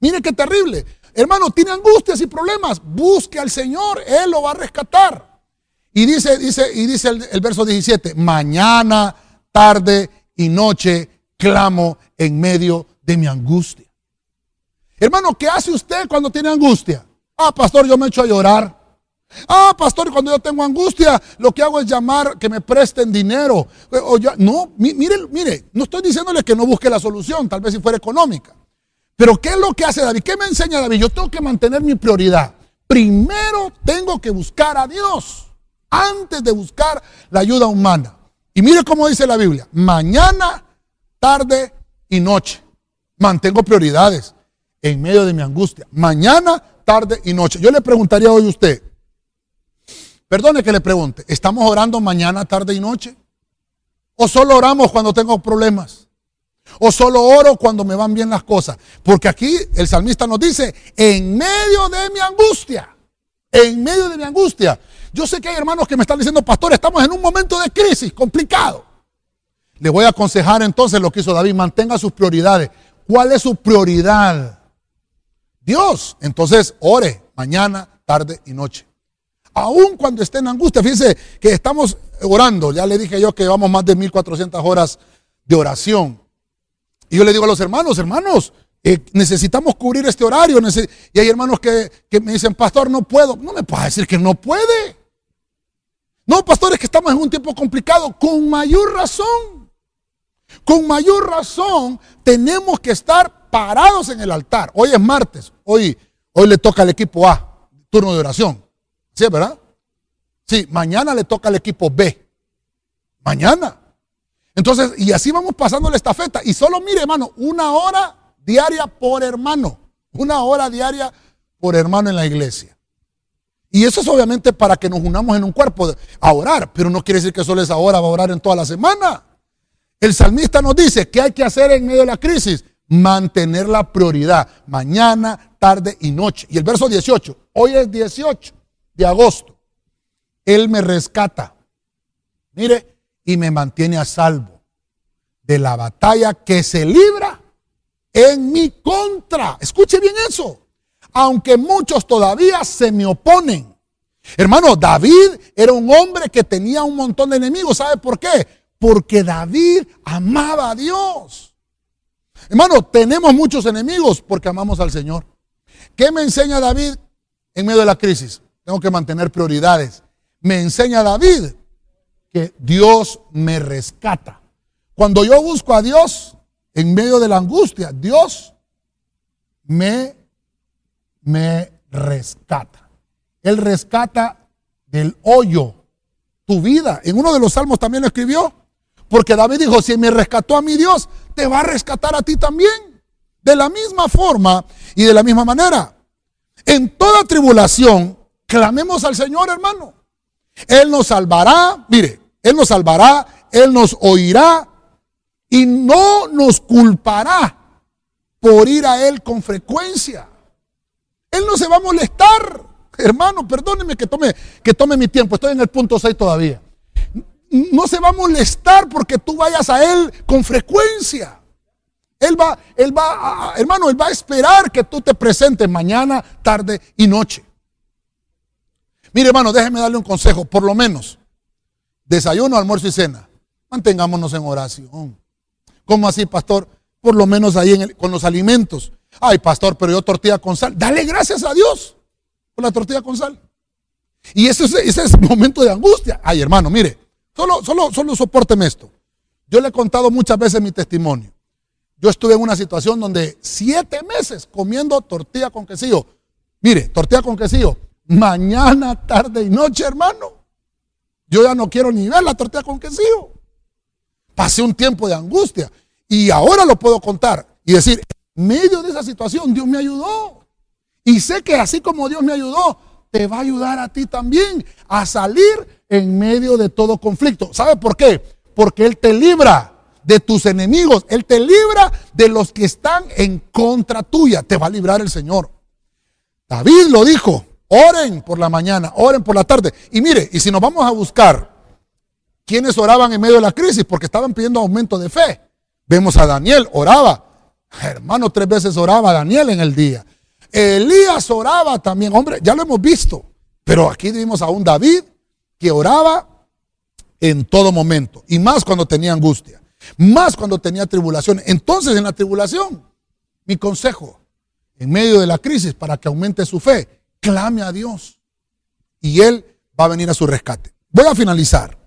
Speaker 2: Mire qué terrible. Hermano, tiene angustias y problemas. Busque al Señor, Él lo va a rescatar. Y dice, dice, y dice el, el verso 17, mañana, tarde y noche clamo en medio de mi angustia. Hermano, ¿qué hace usted cuando tiene angustia? Ah, pastor, yo me echo a llorar. Ah, pastor, cuando yo tengo angustia, lo que hago es llamar que me presten dinero. Eh, no, mire, mire, no estoy diciéndole que no busque la solución, tal vez si fuera económica. Pero ¿qué es lo que hace David? ¿Qué me enseña David? Yo tengo que mantener mi prioridad. Primero tengo que buscar a Dios antes de buscar la ayuda humana. Y mire cómo dice la Biblia, mañana, tarde y noche. Mantengo prioridades en medio de mi angustia. Mañana, tarde y noche. Yo le preguntaría hoy a usted, perdone que le pregunte, ¿estamos orando mañana, tarde y noche? ¿O solo oramos cuando tengo problemas? ¿O solo oro cuando me van bien las cosas? Porque aquí el salmista nos dice, en medio de mi angustia, en medio de mi angustia. Yo sé que hay hermanos que me están diciendo, pastor, estamos en un momento de crisis complicado. Le voy a aconsejar entonces lo que hizo David, mantenga sus prioridades. ¿Cuál es su prioridad? Dios. Entonces, ore mañana, tarde y noche. Aún cuando esté en angustia, fíjense que estamos orando. Ya le dije yo que llevamos más de 1400 horas de oración. Y yo le digo a los hermanos, hermanos, eh, necesitamos cubrir este horario. Y hay hermanos que, me dicen, pastor, no puedo. No me puede decir que no puede. No, pastor, es que estamos en un tiempo complicado. Con mayor razón. Con mayor razón tenemos que estar parados en el altar. Hoy es martes, hoy, hoy le toca al equipo A, turno de oración. ¿Sí, verdad? Sí, mañana le toca al equipo B. Mañana. Entonces, y así vamos pasando la estafeta. Y solo mire, hermano, una hora diaria por hermano. Una hora diaria por hermano en la iglesia. Y eso es obviamente para que nos unamos en un cuerpo a orar, pero no quiere decir que solo esa hora va a orar en toda la semana. El salmista nos dice que hay que hacer en medio de la crisis mantener la prioridad, mañana, tarde y noche. Y el verso 18, hoy es 18 de agosto, Él me rescata, mire, y me mantiene a salvo de la batalla que se libra en mi contra. Escuche bien eso, aunque muchos todavía se me oponen. Hermano, David era un hombre que tenía un montón de enemigos. ¿Sabe por qué? Porque David amaba a Dios. Hermano, tenemos muchos enemigos porque amamos al Señor. ¿Qué me enseña David en medio de la crisis? Tengo que mantener prioridades. Me enseña David que Dios me rescata. Cuando yo busco a Dios en medio de la angustia, Dios me, me rescata. Él rescata del hoyo tu vida. En uno de los salmos también lo escribió. Porque David dijo, si me rescató a mi Dios, te va a rescatar a ti también. De la misma forma y de la misma manera. En toda tribulación, clamemos al Señor, hermano. Él nos salvará, mire, Él nos salvará, Él nos oirá y no nos culpará por ir a Él con frecuencia. Él no se va a molestar. Hermano, perdóneme que tome, que tome mi tiempo. Estoy en el punto 6 todavía. No se va a molestar porque tú vayas a Él con frecuencia. Él va, Él va, hermano, Él va a esperar que tú te presentes mañana, tarde y noche. Mire, hermano, déjeme darle un consejo, por lo menos. Desayuno, almuerzo y cena. Mantengámonos en oración. ¿Cómo así, pastor? Por lo menos ahí con los alimentos. Ay, pastor, pero yo tortilla con sal. Dale gracias a Dios por la tortilla con sal. Y ese es, ese es momento de angustia. Ay, hermano, mire, solo, solo, solo soporteme esto. Yo le he contado muchas veces mi testimonio. Yo estuve en una situación donde siete meses comiendo tortilla con quesillo. Mire, tortilla con quesillo. Mañana, tarde y noche, hermano. Yo ya no quiero ni ver la tortilla con quesillo. Pasé un tiempo de angustia y ahora lo puedo contar y decir, medio de esa situación Dios me ayudó. Y sé que así como Dios me ayudó, te va a ayudar a ti también a salir en medio de todo conflicto. ¿Sabe por qué? Porque Él te libra de tus enemigos. Él te libra de los que están en contra tuya. Te va a librar el Señor. David lo dijo. Oren por la mañana, oren por la tarde. Y mire, y si nos vamos a buscar quienes oraban en medio de la crisis porque estaban pidiendo aumento de fe. Vemos a Daniel, oraba. Hermano, tres veces oraba Daniel en el día. Elías oraba también, hombre, ya lo hemos visto. Pero aquí vimos a un David que oraba en todo momento. Y más cuando tenía angustia. Más cuando tenía tribulación. Entonces en la tribulación, mi consejo, en medio de la crisis, para que aumente su fe, clame a Dios. Y Él va a venir a su rescate. Voy a finalizar.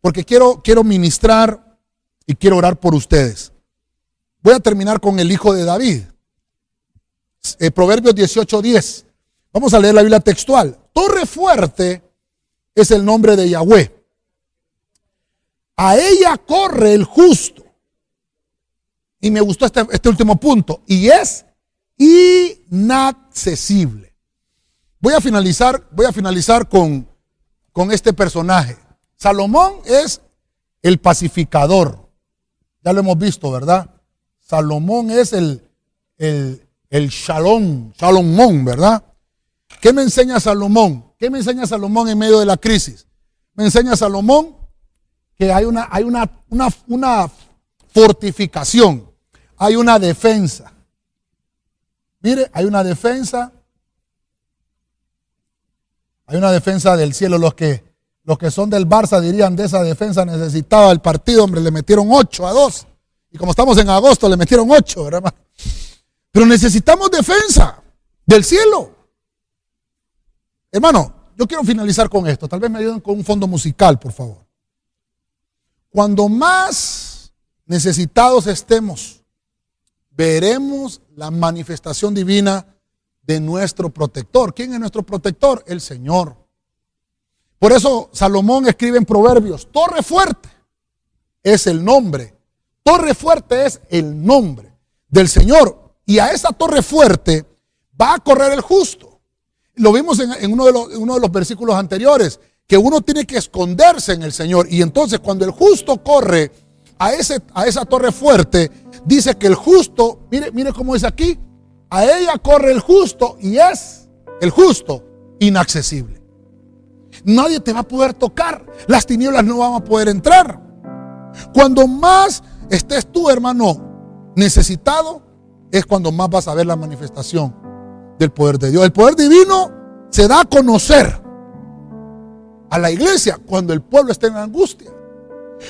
Speaker 2: Porque quiero, quiero ministrar y quiero orar por ustedes. Voy a terminar con el hijo de David. Eh, Proverbios 18:10. Vamos a leer la Biblia textual. Torre fuerte es el nombre de Yahweh. A ella corre el justo. Y me gustó este, este último punto. Y es inaccesible. Voy a finalizar, voy a finalizar con, con este personaje. Salomón es el pacificador. Ya lo hemos visto, ¿verdad? Salomón es el, el, el shalom, Salomón, ¿verdad? ¿Qué me enseña Salomón? ¿Qué me enseña Salomón en medio de la crisis? Me enseña Salomón que hay una, hay una, una, una fortificación, hay una defensa. Mire, hay una defensa. Hay una defensa del cielo. Los que, los que son del Barça dirían de esa defensa necesitaba el partido, hombre, le metieron 8 a 2. Y como estamos en agosto, le metieron 8, ¿verdad? Pero necesitamos defensa del cielo. Hermano, yo quiero finalizar con esto. Tal vez me ayuden con un fondo musical, por favor. Cuando más necesitados estemos, veremos la manifestación divina de nuestro protector. ¿Quién es nuestro protector? El Señor. Por eso Salomón escribe en Proverbios, torre fuerte es el nombre. Torre fuerte es el nombre del Señor. Y a esa torre fuerte va a correr el justo. Lo vimos en, uno, de los, uno de los versículos anteriores, que uno tiene que esconderse en el Señor. Y entonces cuando el justo corre a, ese, a esa torre fuerte, dice que el justo, mire, mire cómo es aquí, a ella corre el justo y es el justo inaccesible. Nadie te va a poder tocar, las tinieblas no van a poder entrar. Cuando más estés tú, hermano, necesitado, es cuando más vas a ver la manifestación del poder de Dios. El poder divino se da a conocer a la iglesia cuando el pueblo está en angustia.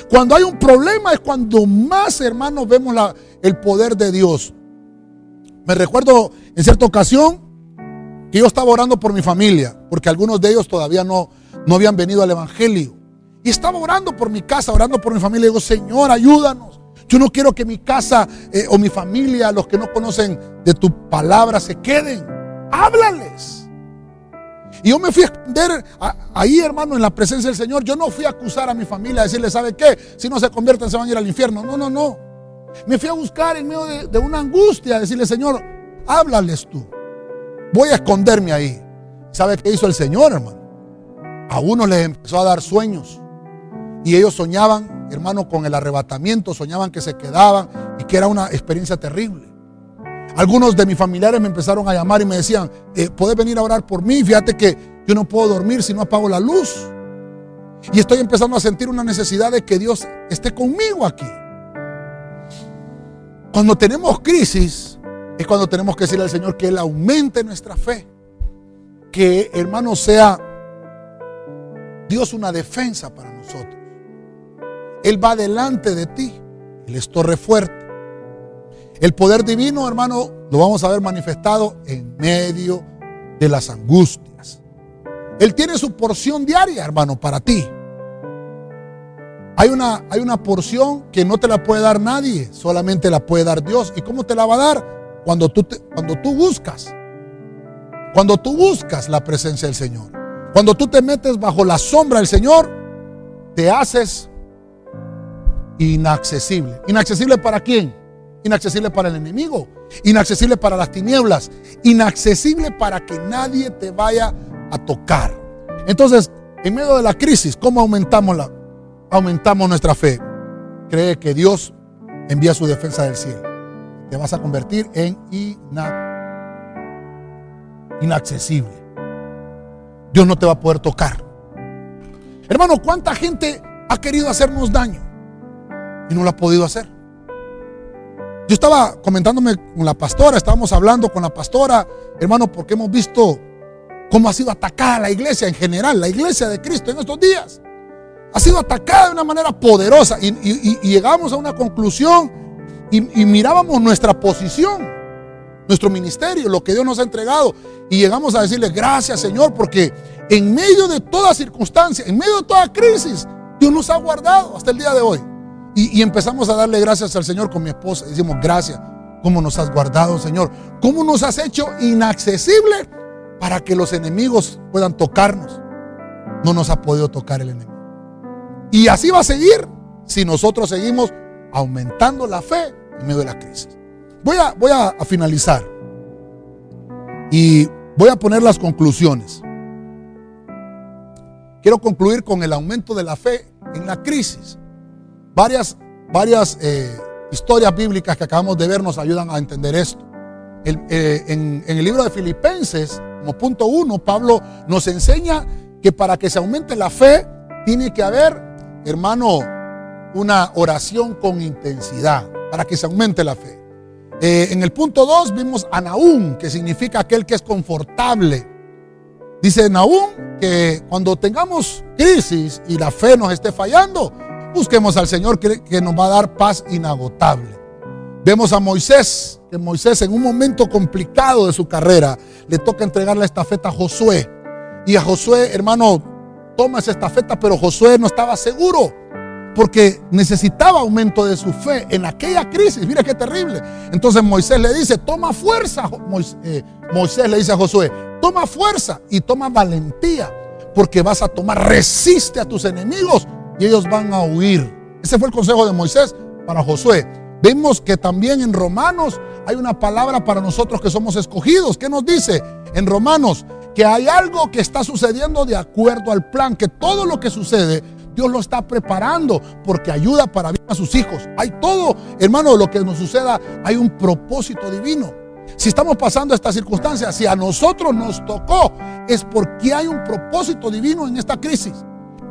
Speaker 2: Cuando hay un problema es cuando más, hermanos, vemos el poder de Dios. Me recuerdo en cierta ocasión que yo estaba orando por mi familia, porque algunos de ellos todavía no, no habían venido al Evangelio. Y estaba orando por mi casa, orando por mi familia. Y digo, Señor, ayúdanos. Yo no quiero que mi casa eh, o mi familia, los que no conocen de tu palabra, se queden. Háblales. Y yo me fui a esconder ahí, hermano, en la presencia del Señor. Yo no fui a acusar a mi familia, a decirle, ¿sabe qué? Si no se convierten, se van a ir al infierno. No, no, no. Me fui a buscar en medio de, una angustia, decirle, Señor, háblales tú. Voy a esconderme ahí. ¿Sabe qué hizo el Señor, hermano? A uno les empezó a dar sueños. Y ellos soñaban, hermano, con el arrebatamiento, soñaban que se quedaban y que era una experiencia terrible. Algunos de mis familiares me empezaron a llamar y me decían, eh, ¿puedes venir a orar por mí? Fíjate que yo no puedo dormir si no apago la luz. Y estoy empezando a sentir una necesidad de que Dios esté conmigo aquí. Cuando tenemos crisis, es cuando tenemos que decirle al Señor que Él aumente nuestra fe. Que, hermano, sea Dios una defensa para nosotros. Él va delante de ti. Él es torre fuerte. El poder divino, hermano, lo vamos a ver manifestado en medio de las angustias. Él tiene su porción diaria, hermano, para ti. Hay una, hay una porción que no te la puede dar nadie, solamente la puede dar Dios. ¿Y cómo te la va a dar? Cuando tú, cuando tú buscas. Cuando tú buscas la presencia del Señor. Cuando tú te metes bajo la sombra del Señor, te haces inaccesible. ¿Inaccesible para quién? Inaccesible para el enemigo. Inaccesible para las tinieblas. Inaccesible para que nadie te vaya a tocar. Entonces, en medio de la crisis, ¿cómo aumentamos, la, aumentamos nuestra fe? Cree que Dios envía su defensa del cielo. Te vas a convertir en inaccesible. Dios no te va a poder tocar. Hermano, ¿cuánta gente ha querido hacernos daño y no lo ha podido hacer? Yo estaba comentándome con la pastora, estábamos hablando con la pastora, hermano, porque hemos visto cómo ha sido atacada la iglesia en general, la iglesia de Cristo en estos días. Ha sido atacada de una manera poderosa y, llegamos a una conclusión y, y mirábamos nuestra posición, nuestro ministerio, lo que Dios nos ha entregado y llegamos a decirle gracias Señor porque en medio de toda circunstancia, en medio de toda crisis, Dios nos ha guardado hasta el día de hoy. Y, empezamos a darle gracias al Señor con mi esposa. Decimos, gracias, ¿cómo nos has guardado, Señor? ¿Cómo nos has hecho inaccesible para que los enemigos puedan tocarnos? No nos ha podido tocar el enemigo. Y así va a seguir si nosotros seguimos aumentando la fe en medio de la crisis. Voy a, voy a finalizar y voy a poner las conclusiones. Quiero concluir con el aumento de la fe en la crisis. Varias, varias eh, historias bíblicas que acabamos de ver nos ayudan a entender esto. Eh, en, en el libro de Filipenses, como punto uno, Pablo nos enseña que para que se aumente la fe, tiene que haber, hermano, una oración con intensidad, para que se aumente la fe. Eh, en el punto 2 vimos a Naúm, que significa aquel que es confortable. Dice Naúm que cuando tengamos crisis y la fe nos esté fallando, Busquemos al Señor que, nos va a dar paz inagotable. Vemos a Moisés, que Moisés en un momento complicado de su carrera le toca entregar la estafeta a Josué. Y a Josué, hermano, toma esa estafeta, pero Josué no estaba seguro porque necesitaba aumento de su fe en aquella crisis. Mira qué terrible. Entonces Moisés le dice, toma fuerza. Eh, Moisés le dice a Josué, toma fuerza y toma valentía, porque vas a tomar, resiste a tus enemigos y ellos van a huir. Ese fue el consejo de Moisés para Josué. Vemos que también en Romanos hay una palabra para nosotros que somos escogidos. ¿Qué nos dice en Romanos? Que hay algo que está sucediendo de acuerdo al plan, que todo lo que sucede Dios lo está preparando porque ayuda para bien a sus hijos. Hay todo, hermano, lo que nos suceda, hay un propósito divino. Si estamos pasando esta circunstancia, si a nosotros nos tocó, es porque hay un propósito divino en esta crisis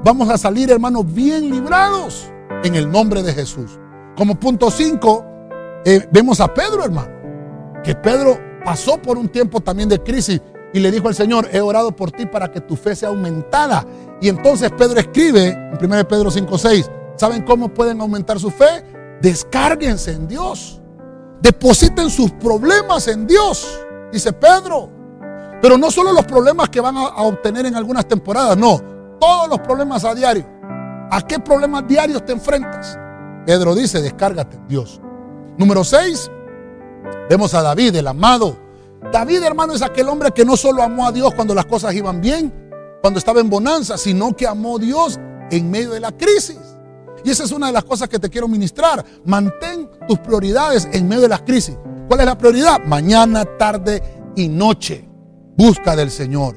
Speaker 2: vamos a salir, hermanos, bien librados en el nombre de Jesús. Como punto 5, eh, vemos a Pedro, hermano, que Pedro pasó por un tiempo también de crisis y le dijo al Señor, he orado por ti para que tu fe sea aumentada. Y entonces Pedro escribe en 1 Pedro 5:6, ¿saben cómo pueden aumentar su fe? Descárguense en Dios. Depositen sus problemas en Dios, dice Pedro. Pero no solo los problemas que van a obtener en algunas temporadas, no todos los problemas a diario. ¿A qué problemas diarios te enfrentas? Pedro dice, descárgate en Dios. Número 6, vemos a David, el amado. David, hermano, es aquel hombre que no solo amó a Dios cuando las cosas iban bien, cuando estaba en bonanza, sino que amó a Dios en medio de la crisis. Y esa es una de las cosas que te quiero ministrar. Mantén tus prioridades en medio de las crisis. ¿Cuál es la prioridad? Mañana, tarde y noche. Busca del Señor.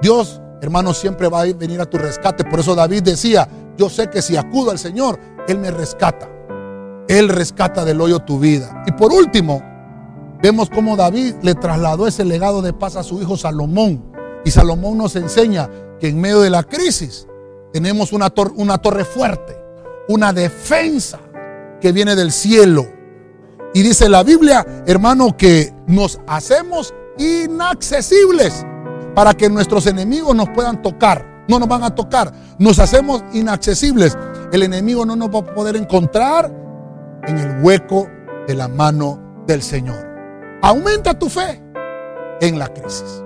Speaker 2: Dios, hermano, siempre va a venir a tu rescate. Por eso David decía, yo sé que si acudo al Señor, Él me rescata. Él rescata del hoyo tu vida. Y por último, vemos cómo David le trasladó ese legado de paz a su hijo Salomón. Y Salomón nos enseña que en medio de la crisis tenemos una, una torre fuerte, una defensa que viene del cielo. Y dice la Biblia, hermano, que nos hacemos inaccesibles para que nuestros enemigos nos puedan tocar. No nos van a tocar, nos hacemos inaccesibles. El enemigo no nos va a poder encontrar en el hueco de la mano del Señor. Aumenta tu fe en la crisis.